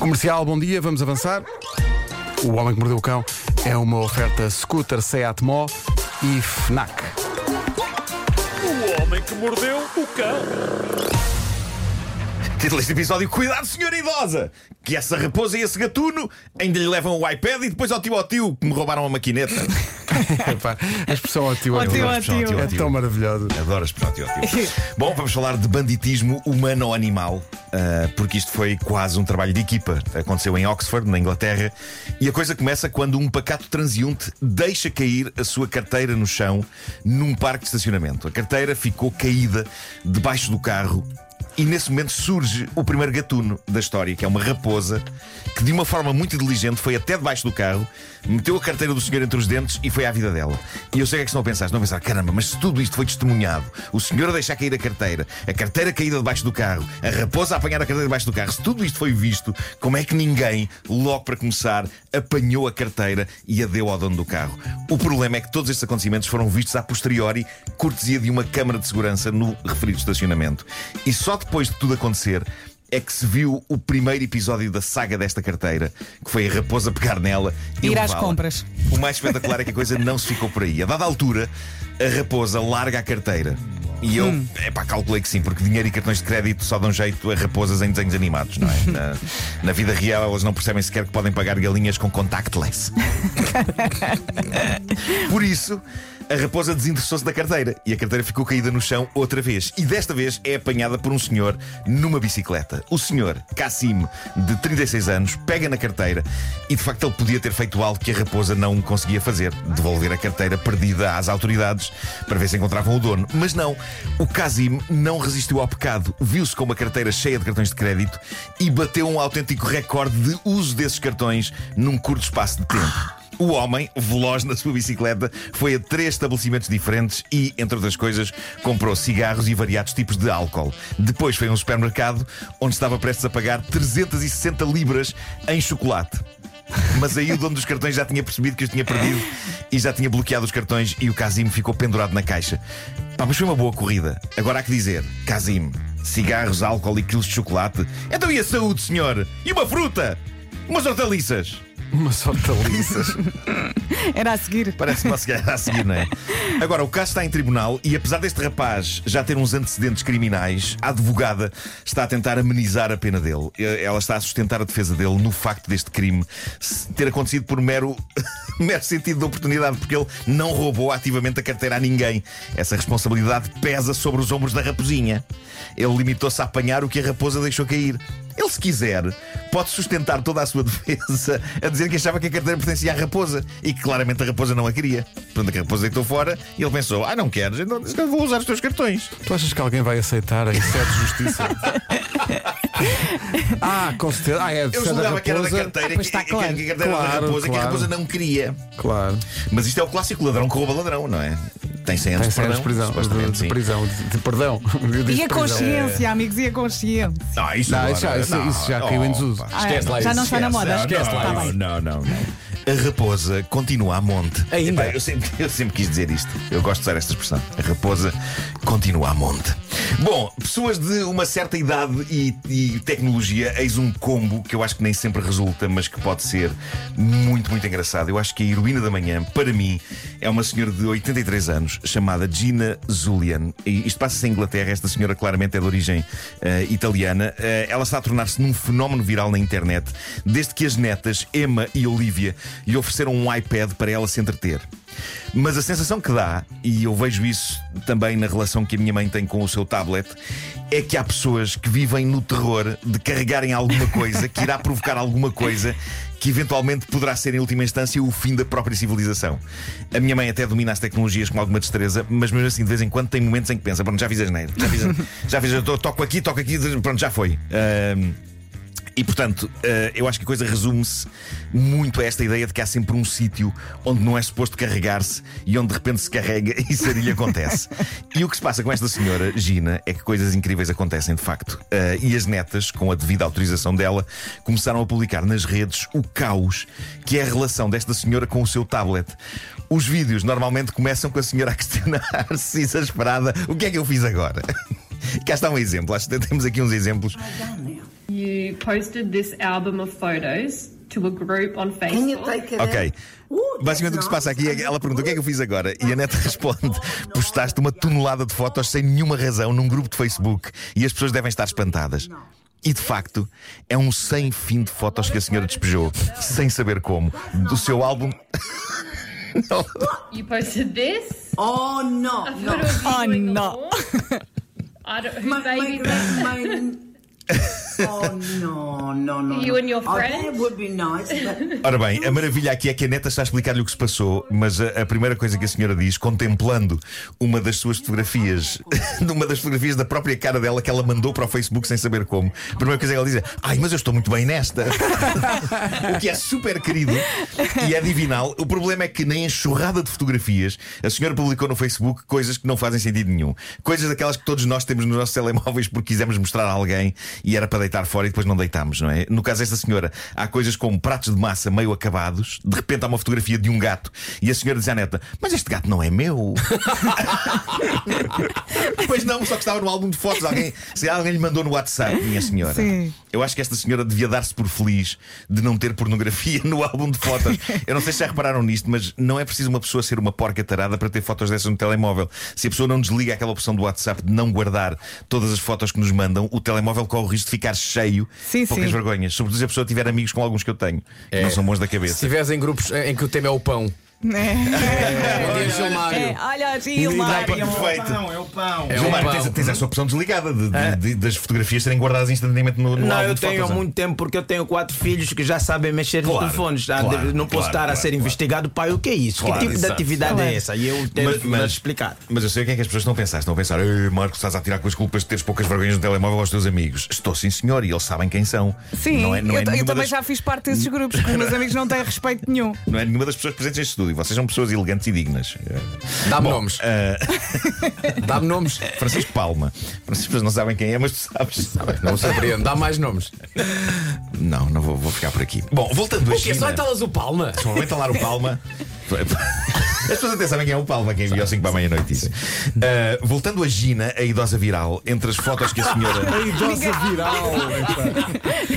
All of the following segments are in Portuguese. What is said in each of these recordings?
Comercial, bom dia, vamos avançar. O Homem que Mordeu o Cão é uma oferta scooter Seat Mó e FNAC. O homem que mordeu o cão. Título deste episódio: Cuidado, senhora idosa! Que essa raposa e esse gatuno ainda lhe levam o iPad e depois ao tio ao tio que me roubaram a maquineta. Epá, a expressão ao tio é, tio, ao tio. tio. é tão maravilhosa. Adoro a expressão tio ao tio. Bom, vamos falar de banditismo humano ou animal, ah, porque isto foi quase um trabalho de equipa. Aconteceu em Oxford, na Inglaterra, e a coisa começa quando um pacato transeunte deixa cair a sua carteira no chão num parque de estacionamento. A carteira ficou caída debaixo do carro. E nesse momento surge o primeiro gatuno da história, que é uma raposa que, de uma forma muito inteligente, foi até debaixo do carro, meteu a carteira do senhor entre os dentes e foi à vida dela. E eu sei o que é que estão a pensar. Estão a pensar, caramba, mas se tudo isto foi testemunhado, o senhor a deixar cair a carteira, a carteira caída debaixo do carro, a raposa a apanhar a carteira debaixo do carro, se tudo isto foi visto, como é que ninguém, logo para começar, apanhou a carteira e a deu ao dono do carro? O problema é que todos estes acontecimentos foram vistos a posteriori, cortesia de uma câmara de segurança no referido estacionamento. E só depois de tudo acontecer é que se viu o primeiro episódio da saga desta carteira, que foi a raposa pegar nela e Ir às compras. O mais espetacular é que a coisa não se ficou por aí. A dada altura, a raposa larga a carteira. E eu, Hum. epá, calculei que sim, porque dinheiro e cartões de crédito só dão jeito a raposas em desenhos animados, não é? Na, na vida real, elas não percebem sequer que podem pagar galinhas com contactless. Por isso, a raposa desinteressou-se da carteira e a carteira ficou caída no chão outra vez. E desta vez é apanhada por um senhor numa bicicleta. O senhor, Cassim, de 36 anos, pega na carteira e de facto ele podia ter feito algo que a raposa não conseguia fazer: devolver a carteira perdida às autoridades para ver se encontravam o dono. Mas não, o Cassim não resistiu ao pecado, viu-se com uma carteira cheia de cartões de crédito e bateu um autêntico recorde de uso desses cartões num curto espaço de tempo. O homem, veloz na sua bicicleta, foi a três estabelecimentos diferentes e, entre outras coisas, comprou cigarros e variados tipos de álcool. Depois foi a um supermercado onde estava prestes a pagar 360 libras em chocolate. Mas aí o dono dos cartões já tinha percebido que os tinha perdido e já tinha bloqueado os cartões e o Casim ficou pendurado na caixa. Pá, mas foi uma boa corrida. Agora há que dizer, Casim, cigarros, álcool e quilos de chocolate. Então e a saúde, senhor? E uma fruta? Umas hortaliças? Umas hortaliças. Era a seguir. Parece uma cigarra a seguir, não é? Agora, o caso está em tribunal e, apesar deste rapaz já ter uns antecedentes criminais, a advogada está a tentar amenizar a pena dele. Ela está a sustentar a defesa dele no facto deste crime ter acontecido por mero, mero sentido de oportunidade, porque ele não roubou ativamente a carteira a ninguém. Essa responsabilidade pesa sobre os ombros da raposinha. Ele limitou-se a apanhar o que a raposa deixou cair. Ele, se quiser, pode sustentar toda a sua defesa a dizer que achava que a carteira pertencia à raposa e que claramente a raposa não a queria. Portanto, a raposa deitou fora e ele pensou: Ah, não queres? Então então vou usar os teus cartões. Tu achas que alguém vai aceitar em sede de justiça? ah, com certeza. Ah, é Eu julgava que era da carteira Ah, que, está que- claro. que a carteira era da Claro, raposa que a claro. raposa não queria. Claro. Mas isto é o clássico ladrão que rouba ladrão, não é? Tem 100 anos Tem de cenas perdão. de prisão. De, de prisão. De, de perdão. Eu disse E a consciência, amigos, e a consciência. Não, isso, Não, agora- isso já- isso- não, isso já caiu em desuso. Ah, Esquece lá já isso, não está na Esquece, moda. não, Esquece lá bem. Não, não, não. A raposa continua a monte. Ainda? Epá, eu, sempre, eu sempre quis dizer isto. Eu gosto de usar esta expressão. A raposa continua a monte. Bom, pessoas de uma certa idade e, e tecnologia, eis um combo que eu acho que nem sempre resulta, mas que pode ser muito, muito engraçado. Eu acho que a heroína da manhã, para mim, é uma senhora de 83 anos chamada Gina Zulian. E isto passa-se em Inglaterra. Esta senhora claramente é de origem eh, italiana. Eh, ela está a tornar-se num fenómeno viral na internet desde que as netas Emma e Olivia lhe ofereceram um iPad para ela se entreter. Mas a sensação que dá, e eu vejo isso também na relação que a minha mãe tem com o seu tablet, é que há pessoas que vivem no terror de carregarem alguma coisa que irá provocar alguma coisa que eventualmente poderá ser, em última instância, o fim da própria civilização. A minha mãe até domina as tecnologias com alguma destreza, mas mesmo assim, de vez em quando, tem momentos em que pensa: pronto, já fiz asneiro, já fiz, já fiz, toco aqui, toco aqui, pronto, já foi. E portanto, eh, eu acho que a coisa resume-se muito a esta ideia de que há sempre um sítio onde não é suposto carregar-se e onde de repente se carrega e sarilha acontece. e o que se passa com esta senhora, Gina, é que coisas incríveis acontecem de facto. Eh, e as netas, com a devida autorização dela, começaram a publicar nas redes o caos que é a relação desta senhora com o seu tablet. Os vídeos normalmente começam com a senhora a questionar-se exasperada: o que é que eu fiz agora? Cá está um exemplo. Acho que temos aqui uns exemplos. Posted this album of photos to a group on Facebook. Ok. Basicamente o que se passa aqui é que ela pergunta o que é que eu fiz agora e a neta responde: postaste uma tonelada de fotos sem nenhuma razão num grupo de Facebook e as pessoas devem estar espantadas. E de facto, é um sem fim de fotos que a senhora despejou, sem saber como, do seu álbum. Não. You posted this. Oh no, no. Oh, no. I don't, who My, my, my, oh no, no, no. You and your Oh, friend? that would be nice, but Ora bem, a maravilha aqui é que a neta está a explicar-lhe o que se passou, mas a, a primeira coisa que a senhora diz, contemplando uma das suas fotografias, uma das fotografias da própria cara dela que ela mandou para o Facebook sem saber como, a primeira coisa que ela diz é: Ai, mas eu estou muito bem nesta. o que é super querido e é divinal. O problema é que na enxurrada de fotografias, a senhora publicou no Facebook coisas que não fazem sentido nenhum. Coisas daquelas que todos nós temos nos nossos telemóveis porque quisemos mostrar a alguém e era para deitar fora e depois não deitámos, não é? No caso desta senhora, há coisas como pratos de massa meio acabados, de repente há uma fotografia de um gato e a senhora diz à neta: Mas este gato não é meu. pois não, só que estava no álbum de fotos. Alguém, se alguém lhe mandou no WhatsApp, minha senhora. Sim. Eu acho que esta senhora devia dar-se por feliz de não ter pornografia no álbum de fotos. Eu não sei se já repararam nisto, mas não é preciso uma pessoa ser uma porca tarada para ter fotos dessas no telemóvel. Se a pessoa não desliga aquela opção do WhatsApp de não guardar todas as fotos que nos mandam, o telemóvel corre o risco de ficar cheio Sim, poucas sim. vergonhas. Sobretudo se a pessoa tiver amigos com alguns que eu tenho, que não são bons da Se cabeça. estiveres em grupos em que o tema é o pão. Bom dia, Gilmário. É, olha, Gilmar. Perfeito. Não, é o pão. É o pão. tens, tens essa opção desligada de- de- de- das fotografias serem guardadas instantaneamente no, no Não, álbum eu de tenho há fotos. muito tempo porque eu tenho quatro filhos que já sabem mexer Claro, nos telefones. já claro, não posso claro, estar claro, a ser claro. investigado. Pai, o que é isso? Claro, que tipo de exato. atividade é essa? E eu tenho Mas- que mas- explicar. Mas eu sei o que é que as pessoas estão a pensar. Estão a pensar, "Ei, Marco, estás a tirar com as culpas de teres poucas vergonhas no telemóvel aos teus amigos. Estou sim, senhor, e eles sabem quem são. Sim, não é, não eu, é eu nenhuma também das- já fiz parte desses grupos, porque os meus amigos não têm respeito nenhum. Não é nenhuma das pessoas presentes neste estúdio. Vocês são pessoas elegantes e dignas. Dá-me Bom, nomes. ah, Dá-me nomes. Francisco Palma. Pessoas não sabem quem é, mas tu sabes. Não surpreendo. Dá mais nomes. Não, não vou, vou ficar por aqui. Bom, voltando a O quê? Só entalas o Palma? Vamos entalar o Palma. As pessoas até sabem quem é o Palma, quem enviou 5 para a meia-noite isso. Ah, voltando a Gina, a idosa viral, entre as fotos que a senhora. Idosa viral.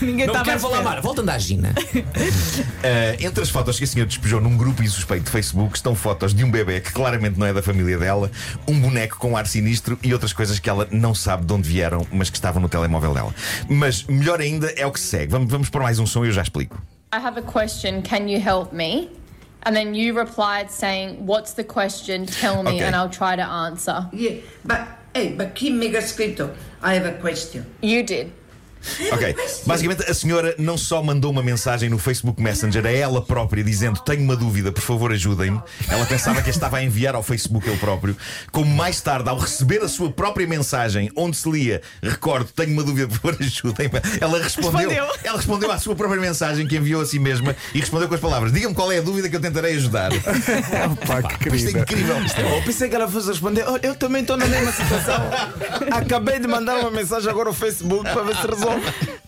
Ninguém Não estava a quero falar, esperar. Mara. Volta a andar, Gina. Uh, entre as fotos que a senhora despejou num grupo insuspeito de Facebook estão fotos de um bebê que claramente não é da família dela, um boneco com ar sinistro e outras coisas que ela não sabe de onde vieram, mas que estavam no telemóvel dela. Mas melhor ainda é o que se segue. Vamos, vamos pôr mais um som e eu já explico. I have a question. Can you help me? And then you replied saying, What's the question? Tell me, Okay. and I'll try to answer. yeah, but hey, but Kim mega escrito. I have a question. You did. Ok. Basicamente, a senhora não só mandou uma mensagem no Facebook Messenger a ela própria dizendo tenho uma dúvida, por favor ajudem-me. Ela pensava que a estava a enviar ao Facebook ele próprio. Como mais tarde, ao receber a sua própria mensagem, onde se lia, recordo, tenho uma dúvida, por favor ajudem-me. Ela respondeu, Respondeu. ela respondeu à sua própria mensagem que enviou a si mesma e respondeu com as palavras: Diga-me qual é a dúvida que eu tentarei ajudar. Pá, que Isto é incrível. É Eu pensei que ela fosse responder. "Oh, eu também estou na mesma situação. Acabei de mandar uma mensagem agora ao Facebook para ver se resolve.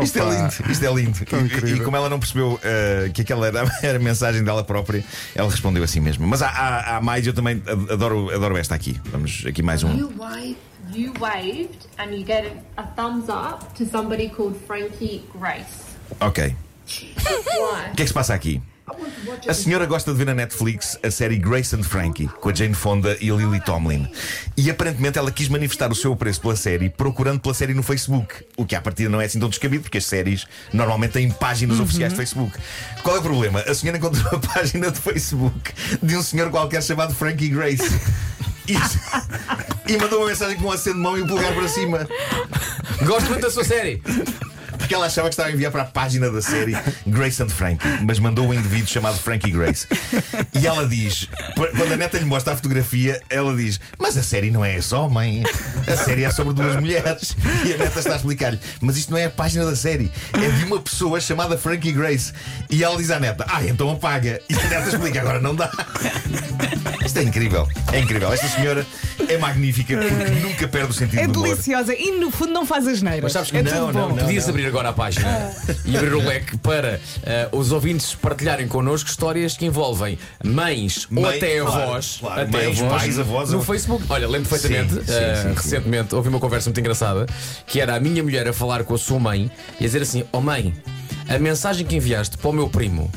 Isto é lindo, isto é lindo. E- E, como ela não percebeu eh, que aquela era, era a mensagem dela própria, ela respondeu assim mesmo. Mas há, há- há mais, eu também adoro, adoro esta aqui. Vamos aqui mais um. You waved, and you get a thumbs up to somebody called Frankie Grace. Ok. O que é que se passa aqui? A senhora gosta de ver na Netflix a série Grace and Frankie, com a Jane Fonda e a Lily Tomlin. E aparentemente ela quis manifestar o seu apreço pela série procurando pela série no Facebook. O que à partida não é assim tão descabido, porque as séries normalmente têm páginas oficiais de Facebook. Qual é o problema? A senhora encontrou a página de Facebook de um senhor qualquer chamado Frankie Grace. E, e mandou uma mensagem com um aceno de mão e um polegar para cima. Gosto muito da sua série. Porque ela achava que estava a enviar para a página da série Grace and Frankie, mas mandou um indivíduo chamado Frankie Grace. E ela diz: quando a neta lhe mostra a fotografia, ela diz: Mas a série não é esse homem, a série é sobre duas mulheres. E a neta está a explicar-lhe: Mas isto não é a página da série, é de uma pessoa chamada Frankie Grace. E ela diz à neta: Ah, então apaga. E a neta explica: Agora não dá. Isto é incrível, é incrível. Esta senhora é magnífica porque nunca perde o sentido É do humor. deliciosa e no fundo não faz as neiras. Mas sabes que é não, tudo não, bom. não. Podias abrir agora agora a página e abrir o leque para eh, os ouvintes partilharem connosco histórias que envolvem mães ou até claro, avós, claro. até Mães, avós pais, avós, no ou- Facebook. Olha, lembro perfeitamente, Sim, sim, eh, sim, sim. recentemente houve uma conversa muito engraçada que era a minha mulher a falar com a sua mãe e a dizer assim: Oh mãe, a mensagem que enviaste para o meu primo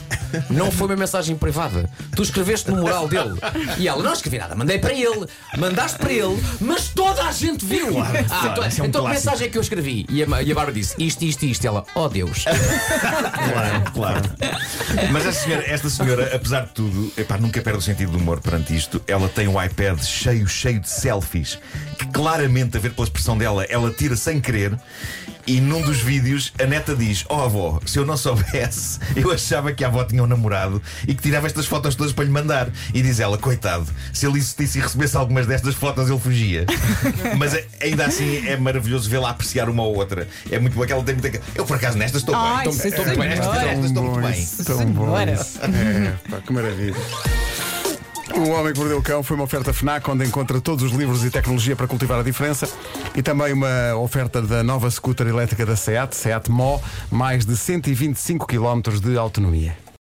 não foi uma mensagem privada. Tu escreveste no mural dele. E ela, não escrevi nada, mandei para ele, mandaste para ele, mas toda a gente viu. ah, claro, então, é um então que mensagem é que eu escrevi? E a, e a Bárbara disse: isto, isto, isto. E ela, oh Deus. Claro, claro. Mas esta senhora, esta senhora, apesar de tudo, epá, nunca perde o sentido do humor perante isto. Ela tem um iPad cheio, cheio de selfies, que claramente, a ver pela expressão dela, ela tira sem querer. E num dos vídeos a neta diz: Oh avó, se eu não soubesse, eu achava que a avó tinha um namorado e que tirava estas fotos todas para lhe mandar. E diz ela: Coitado, se ele existisse e recebesse algumas destas fotos, ele fugia. Mas eh, ainda assim é maravilhoso vê-la apreciar uma ou outra. É muito bom que ela tem muita. Eu por acaso nestas estou Ai, bem. sim, Estou bem, senhora. nestas estou muito bem. bom Senhora. isso. É, pá, que maravilha. O Homem que Mordeu o Cão foi uma oferta FNAC onde encontra todos os livros e tecnologia para cultivar a diferença e também uma oferta da nova scooter elétrica da SEAT, SEAT Mó, mais de 125 km de autonomia.